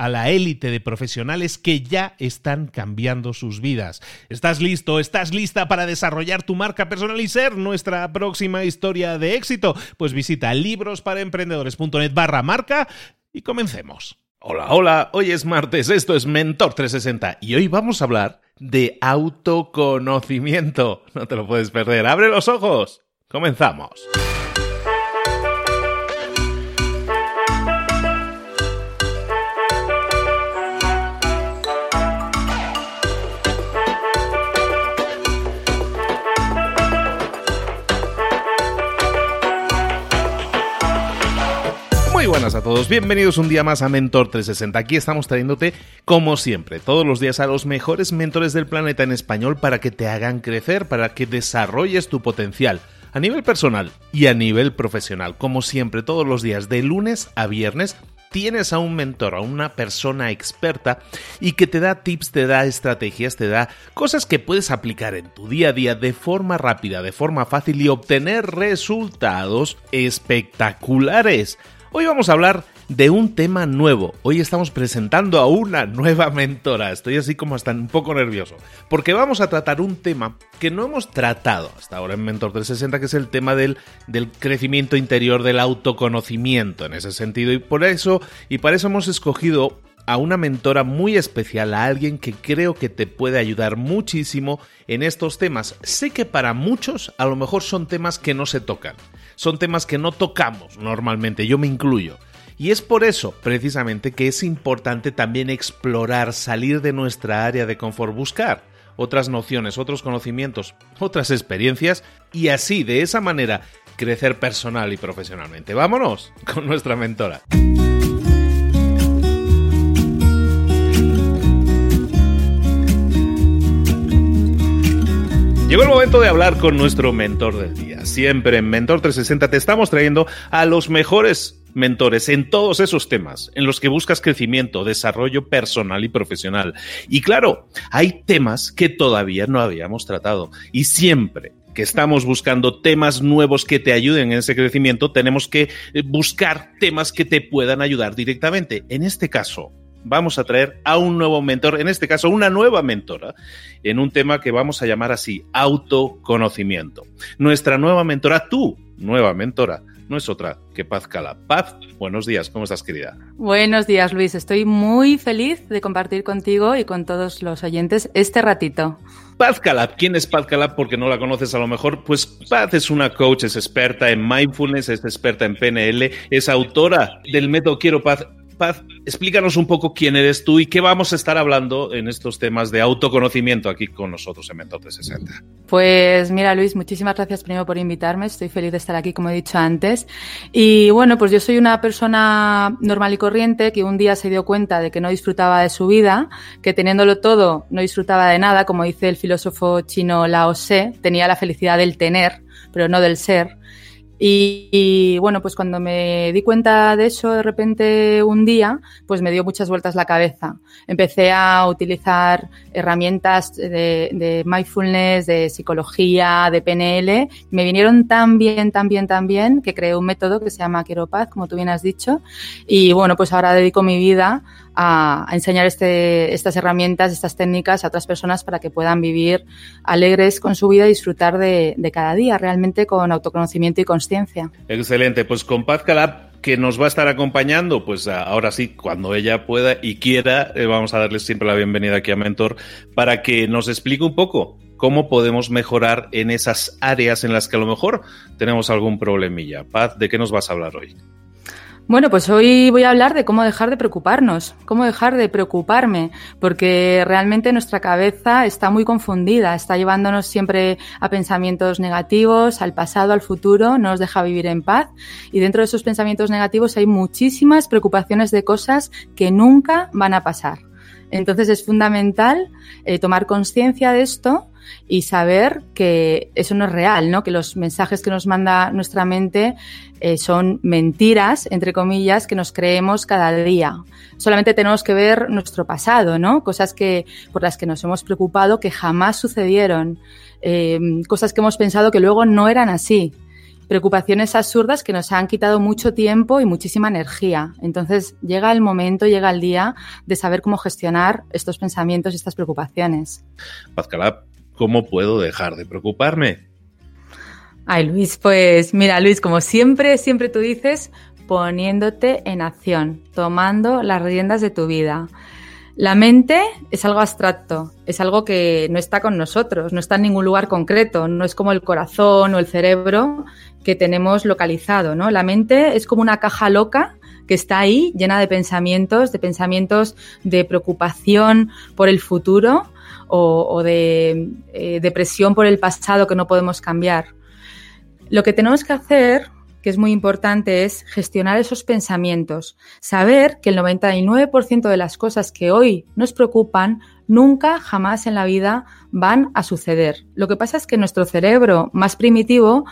a la élite de profesionales que ya están cambiando sus vidas. ¿Estás listo? ¿Estás lista para desarrollar tu marca personal y ser nuestra próxima historia de éxito? Pues visita librosparaemprendedores.net barra marca y comencemos. Hola, hola, hoy es martes, esto es Mentor 360 y hoy vamos a hablar de autoconocimiento. No te lo puedes perder, abre los ojos. Comenzamos. Bienvenidos un día más a Mentor 360. Aquí estamos trayéndote, como siempre, todos los días a los mejores mentores del planeta en español para que te hagan crecer, para que desarrolles tu potencial a nivel personal y a nivel profesional. Como siempre, todos los días, de lunes a viernes, tienes a un mentor, a una persona experta y que te da tips, te da estrategias, te da cosas que puedes aplicar en tu día a día de forma rápida, de forma fácil y obtener resultados espectaculares. Hoy vamos a hablar de un tema nuevo. Hoy estamos presentando a una nueva mentora. Estoy así como hasta un poco nervioso. Porque vamos a tratar un tema que no hemos tratado hasta ahora en Mentor 360, que es el tema del, del crecimiento interior, del autoconocimiento en ese sentido. Y por eso, y para eso hemos escogido a una mentora muy especial, a alguien que creo que te puede ayudar muchísimo en estos temas. Sé que para muchos a lo mejor son temas que no se tocan, son temas que no tocamos normalmente, yo me incluyo. Y es por eso, precisamente, que es importante también explorar, salir de nuestra área de confort, buscar otras nociones, otros conocimientos, otras experiencias y así, de esa manera, crecer personal y profesionalmente. Vámonos con nuestra mentora. Llegó el momento de hablar con nuestro mentor del día. Siempre en Mentor 360 te estamos trayendo a los mejores mentores en todos esos temas en los que buscas crecimiento, desarrollo personal y profesional. Y claro, hay temas que todavía no habíamos tratado y siempre que estamos buscando temas nuevos que te ayuden en ese crecimiento, tenemos que buscar temas que te puedan ayudar directamente. En este caso, vamos a traer a un nuevo mentor, en este caso una nueva mentora, en un tema que vamos a llamar así, autoconocimiento. Nuestra nueva mentora, tú, nueva mentora, no es otra que Paz Cala. Paz, buenos días, ¿cómo estás querida? Buenos días Luis, estoy muy feliz de compartir contigo y con todos los oyentes este ratito. Paz Calab, ¿quién es Paz Calab? Porque no la conoces a lo mejor. Pues Paz es una coach, es experta en mindfulness, es experta en PNL, es autora del método Quiero Paz Explícanos un poco quién eres tú y qué vamos a estar hablando en estos temas de autoconocimiento aquí con nosotros en Mentor 60. Pues mira, Luis, muchísimas gracias primero por invitarme. Estoy feliz de estar aquí, como he dicho antes. Y bueno, pues yo soy una persona normal y corriente que un día se dio cuenta de que no disfrutaba de su vida, que teniéndolo todo no disfrutaba de nada, como dice el filósofo chino Lao Tse, tenía la felicidad del tener, pero no del ser. Y, bueno, pues cuando me di cuenta de eso de repente un día, pues me dio muchas vueltas la cabeza. Empecé a utilizar herramientas de, de mindfulness, de psicología, de PNL. Me vinieron tan bien, tan bien, tan bien que creé un método que se llama Quiropaz, como tú bien has dicho. Y bueno, pues ahora dedico mi vida a, enseñar este, estas herramientas, estas técnicas a otras personas para que puedan vivir alegres con su vida y disfrutar de, cada día, realmente con autoconocimiento y conciencia. Excelente, pues con Paz Calab que nos va a estar acompañando, pues ahora sí, cuando ella pueda y quiera, eh, vamos a darle siempre la bienvenida aquí a Mentor para que nos explique un poco cómo podemos mejorar en esas áreas en las que a lo mejor tenemos algún problemilla. Paz, ¿de qué nos vas a hablar hoy? Bueno, pues hoy voy a hablar de cómo dejar de preocuparnos, cómo dejar de preocuparme, porque realmente nuestra cabeza está muy confundida, está llevándonos siempre a pensamientos negativos, al pasado, al futuro, no nos deja vivir en paz y dentro de esos pensamientos negativos hay muchísimas preocupaciones de cosas que nunca van a pasar. Entonces es fundamental eh, tomar conciencia de esto y saber que eso no es real, ¿no? Que los mensajes que nos manda nuestra mente eh, son mentiras, entre comillas, que nos creemos cada día. Solamente tenemos que ver nuestro pasado, ¿no? Cosas que, por las que nos hemos preocupado que jamás sucedieron. Eh, cosas que hemos pensado que luego no eran así preocupaciones absurdas que nos han quitado mucho tiempo y muchísima energía. Entonces llega el momento, llega el día de saber cómo gestionar estos pensamientos y estas preocupaciones. ¿Cómo puedo dejar de preocuparme? Ay, Luis, pues mira, Luis, como siempre, siempre tú dices, poniéndote en acción, tomando las riendas de tu vida. La mente es algo abstracto, es algo que no está con nosotros, no está en ningún lugar concreto, no es como el corazón o el cerebro que tenemos localizado, ¿no? La mente es como una caja loca que está ahí llena de pensamientos, de pensamientos de preocupación por el futuro o, de eh, depresión por el pasado que no podemos cambiar. Lo que tenemos que hacer, que es muy importante, es gestionar esos pensamientos, saber que el 99% de las cosas que hoy nos preocupan nunca, jamás en la vida van a suceder. Lo que pasa es que nuestro cerebro más primitivo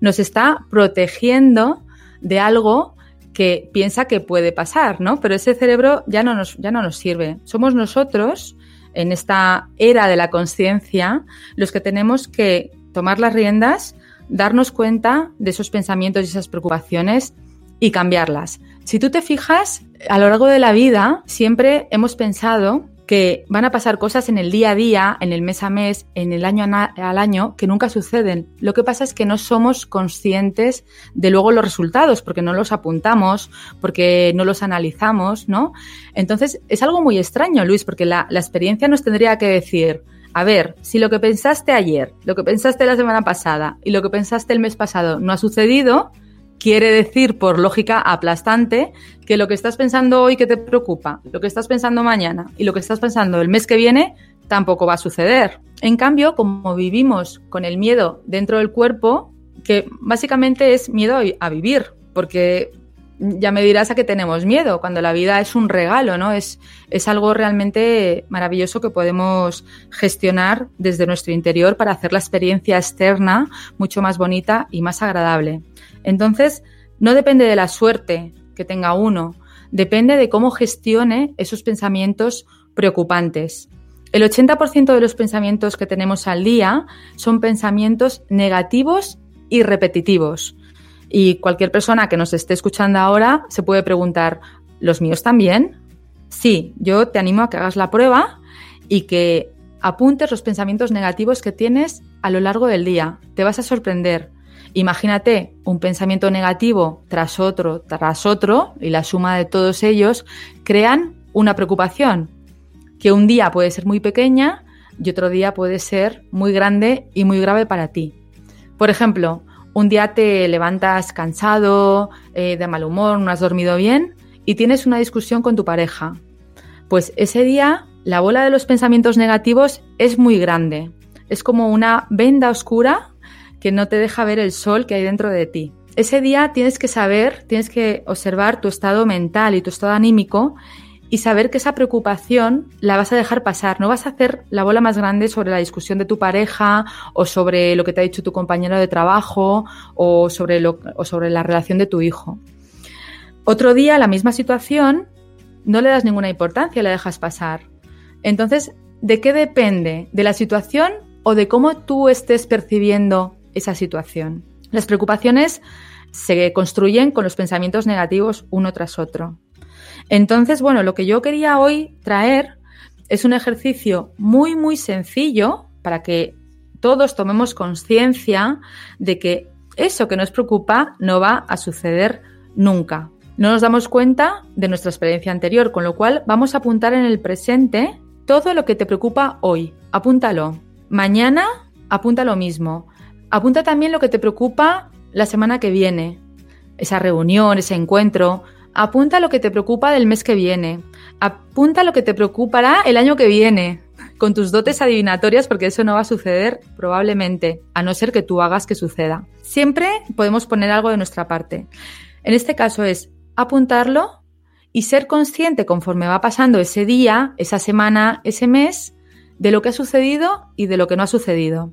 nos está protegiendo de algo que piensa que puede pasar, ¿no? Pero ese cerebro ya no nos, ya no nos sirve. Somos nosotros, en esta era de la conciencia, los que tenemos que tomar las riendas darnos cuenta de esos pensamientos y esas preocupaciones y cambiarlas. Si tú te fijas, a lo largo de la vida siempre hemos pensado que van a pasar cosas en el día a día, en el mes a mes, en el año al año, que nunca suceden. Lo que pasa es que no somos conscientes de luego los resultados, porque no los apuntamos, porque no los analizamos, ¿no? Entonces, es algo muy extraño, Luis, porque la, la experiencia nos tendría que decir, a ver, si lo que pensaste ayer, lo que pensaste la semana pasada y lo que pensaste el mes pasado no ha sucedido, quiere decir, por lógica aplastante, que lo que estás pensando hoy que te preocupa, lo que estás pensando mañana y lo que estás pensando el mes que viene, tampoco va a suceder. En cambio, como vivimos con el miedo dentro del cuerpo, que básicamente es miedo a vivir, porque ya me dirás a qué tenemos miedo, cuando la vida es un regalo, ¿no? Es, es algo realmente maravilloso que podemos gestionar desde nuestro interior para hacer la experiencia externa mucho más bonita y más agradable. Entonces, no depende de la suerte que tenga uno, depende de cómo gestione esos pensamientos preocupantes. El 80% de los pensamientos que tenemos al día son pensamientos negativos y repetitivos. Y cualquier persona que nos esté escuchando ahora se puede preguntar, ¿los míos también? Sí, yo te animo a que hagas la prueba y que apuntes los pensamientos negativos que tienes a lo largo del día. Te vas a sorprender. Imagínate un pensamiento negativo tras otro, tras otro, y la suma de todos ellos crean una preocupación que un día puede ser muy pequeña y otro día puede ser muy grande y muy grave para ti. Por ejemplo, un día te levantas cansado, eh, de mal humor, no has dormido bien y tienes una discusión con tu pareja. Pues ese día la bola de los pensamientos negativos es muy grande. Es como una venda oscura que no te deja ver el sol que hay dentro de ti. Ese día tienes que saber, tienes que observar tu estado mental y tu estado anímico y saber que esa preocupación la vas a dejar pasar. No vas a hacer la bola más grande sobre la discusión de tu pareja o sobre lo que te ha dicho tu compañero de trabajo o sobre, lo, o sobre la relación de tu hijo. Otro día, la misma situación, no le das ninguna importancia, la dejas pasar. Entonces, ¿de qué depende? ¿De la situación o de cómo tú estés percibiendo esa situación? Las preocupaciones se construyen con los pensamientos negativos uno tras otro. Entonces, bueno, lo que yo quería hoy traer es un ejercicio muy, muy sencillo para que todos tomemos conciencia de que eso que nos preocupa no va a suceder nunca. No nos damos cuenta de nuestra experiencia anterior, con lo cual vamos a apuntar en el presente todo lo que te preocupa hoy. Apúntalo. Mañana apunta lo mismo. Apunta también lo que te preocupa la semana que viene. Esa reunión, ese encuentro, Apunta lo que te preocupa del mes que viene. Apunta lo que te preocupará el año que viene. Con tus dotes adivinatorias, porque eso no va a suceder probablemente, a no ser que tú hagas que suceda. Siempre podemos poner algo de nuestra parte. En este caso es apuntarlo y ser consciente conforme va pasando ese día, esa semana, ese mes, de lo que ha sucedido y de lo que no ha sucedido.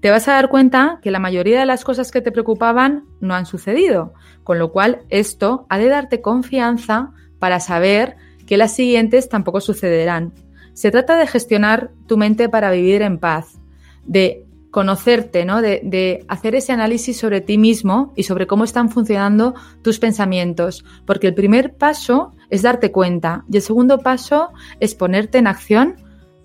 Te vas a dar cuenta que la mayoría de las cosas que te preocupaban no han sucedido, con lo cual, esto ha de darte confianza para saber que las siguientes tampoco sucederán. Se trata de gestionar tu mente para vivir en paz, de conocerte, ¿no? De, de, hacer ese análisis sobre ti mismo y sobre cómo están funcionando tus pensamientos. Porque el primer paso es darte cuenta y el segundo paso es ponerte en acción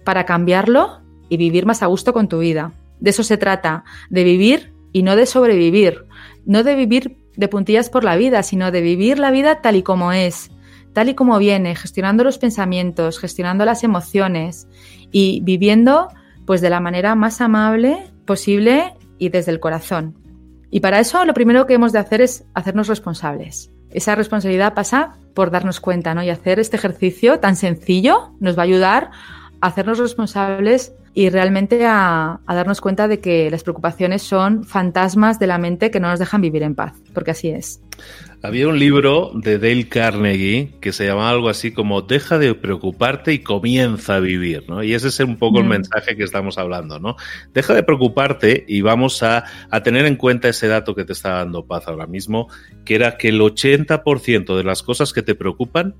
para cambiarlo y vivir más a gusto con tu vida. De eso se trata, de vivir y no de sobrevivir, no de vivir de puntillas por la vida, sino de vivir la vida tal y como es, tal y como viene, gestionando los pensamientos, gestionando las emociones y viviendo pues de la manera más amable posible y desde el corazón. Y para eso lo primero que hemos de hacer es hacernos responsables. Esa responsabilidad pasa por darnos cuenta, ¿no? Y hacer este ejercicio tan sencillo nos va a ayudar a hacernos responsables y realmente a, darnos cuenta de que las preocupaciones son fantasmas de la mente que no nos dejan vivir en paz, porque así es. Había un libro de Dale Carnegie que se llamaba algo así como Deja de preocuparte y comienza a vivir, ¿no? Y ese es un poco el mm. mensaje que estamos hablando, ¿no? Deja de preocuparte y vamos a, a tener en cuenta ese dato que te está dando paz ahora mismo, que era que el 80% de las cosas que te preocupan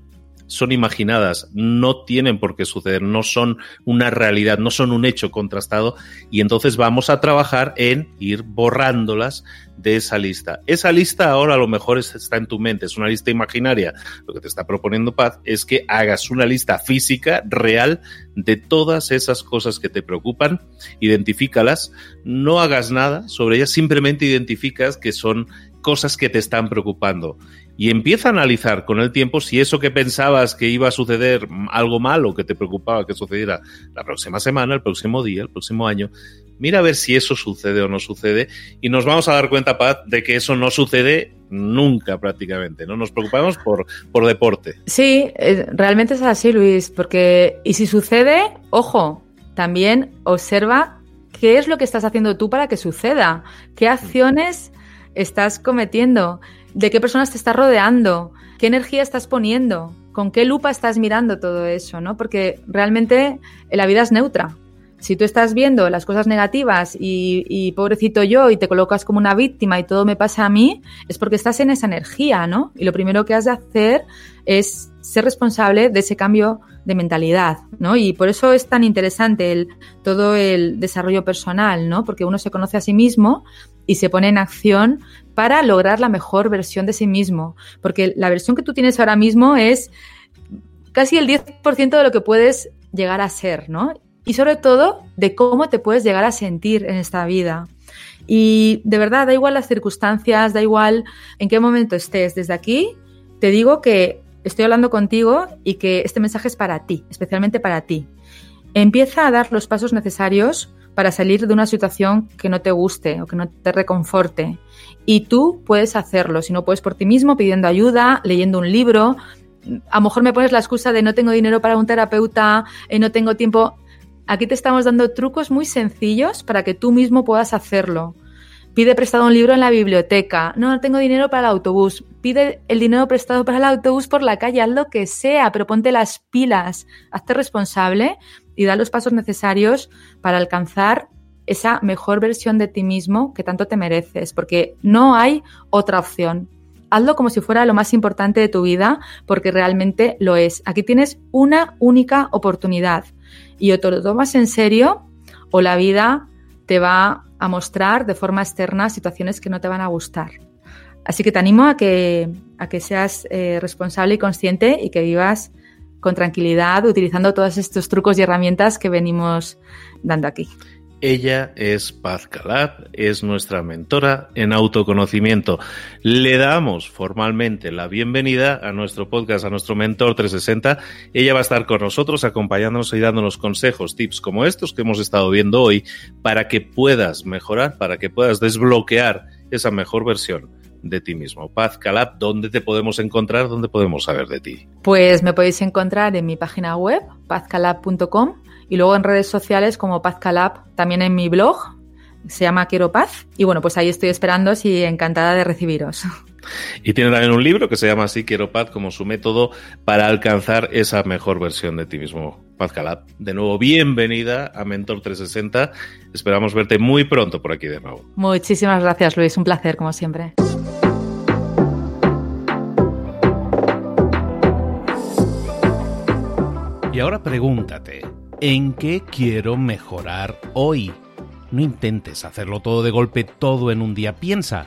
son imaginadas, no tienen por qué suceder, no son una realidad, no son un hecho contrastado y entonces vamos a trabajar en ir borrándolas de esa lista. Esa lista ahora a lo mejor está en tu mente, es una lista imaginaria. Lo que te está proponiendo Paz es que hagas una lista física, real, de todas esas cosas que te preocupan, identifícalas, no hagas nada sobre ellas, simplemente identificas que son cosas que te están preocupando y empieza a analizar con el tiempo si eso que pensabas que iba a suceder algo malo, que te preocupaba que sucediera la próxima semana, el próximo día, el próximo año, mira a ver si eso sucede o no sucede y nos vamos a dar cuenta, Pat, de que eso no sucede nunca prácticamente, ¿no? Nos preocupamos por, por deporte. Sí, eh, realmente es así, Luis, porque y si sucede, ojo, también observa qué es lo que estás haciendo tú para que suceda, qué acciones estás cometiendo de qué personas te estás rodeando, qué energía estás poniendo, con qué lupa estás mirando todo eso, ¿no? Porque realmente la vida es neutra. Si tú estás viendo las cosas negativas y, y, pobrecito yo y te colocas como una víctima y todo me pasa a mí, es porque estás en esa energía, ¿no? Y lo primero que has de hacer es ser responsable de ese cambio de mentalidad, ¿no? Y por eso es tan interesante el, todo el desarrollo personal, ¿no? Porque uno se conoce a sí mismo y se pone en acción para lograr la mejor versión de sí mismo. Porque la versión que tú tienes ahora mismo es casi el 10% de lo que puedes llegar a ser, ¿no? Y sobre todo de cómo te puedes llegar a sentir en esta vida. Y de verdad, da igual las circunstancias, da igual en qué momento estés. Desde aquí te digo que estoy hablando contigo y que este mensaje es para ti, especialmente para ti. Empieza a dar los pasos necesarios para salir de una situación que no te guste o que no te reconforte. Y tú puedes hacerlo, si no puedes por ti mismo, pidiendo ayuda, leyendo un libro, a lo mejor me pones la excusa de no tengo dinero para un terapeuta, eh, no tengo tiempo. Aquí te estamos dando trucos muy sencillos para que tú mismo puedas hacerlo. Pide prestado un libro en la biblioteca. No, no tengo dinero para el autobús. Pide el dinero prestado para el autobús por la calle. Haz lo que sea, pero ponte las pilas. Hazte responsable y da los pasos necesarios para alcanzar esa mejor versión de ti mismo que tanto te mereces, porque no hay otra opción. Hazlo como si fuera lo más importante de tu vida, porque realmente lo es. Aquí tienes una única oportunidad y o te lo tomas en serio o la vida te va a mostrar de forma externa situaciones que no te van a gustar. Así que te animo a que, a que seas eh, responsable y consciente y que vivas con tranquilidad utilizando todos estos trucos y herramientas que venimos dando aquí. Ella es Paz Calab, es nuestra mentora en autoconocimiento. Le damos formalmente la bienvenida a nuestro podcast, a nuestro mentor 360. Ella va a estar con nosotros acompañándonos y dándonos consejos, tips como estos que hemos estado viendo hoy para que puedas mejorar, para que puedas desbloquear esa mejor versión de ti mismo. Paz Calab, ¿dónde te podemos encontrar? ¿Dónde podemos saber de ti? Pues me podéis encontrar en mi página web, pazcalab.com y luego en redes sociales como Paz Calab, también en mi blog, se llama Quiero Paz. Y bueno, pues ahí estoy esperando y encantada de recibiros. Y tiene también un libro que se llama así, Quiero Paz, como su método para alcanzar esa mejor versión de ti mismo. Paz Calab, de nuevo, bienvenida a Mentor 360. Esperamos verte muy pronto por aquí de nuevo. Muchísimas gracias, Luis. Un placer, como siempre. Y ahora pregúntate. ¿En qué quiero mejorar hoy? No intentes hacerlo todo de golpe, todo en un día. Piensa,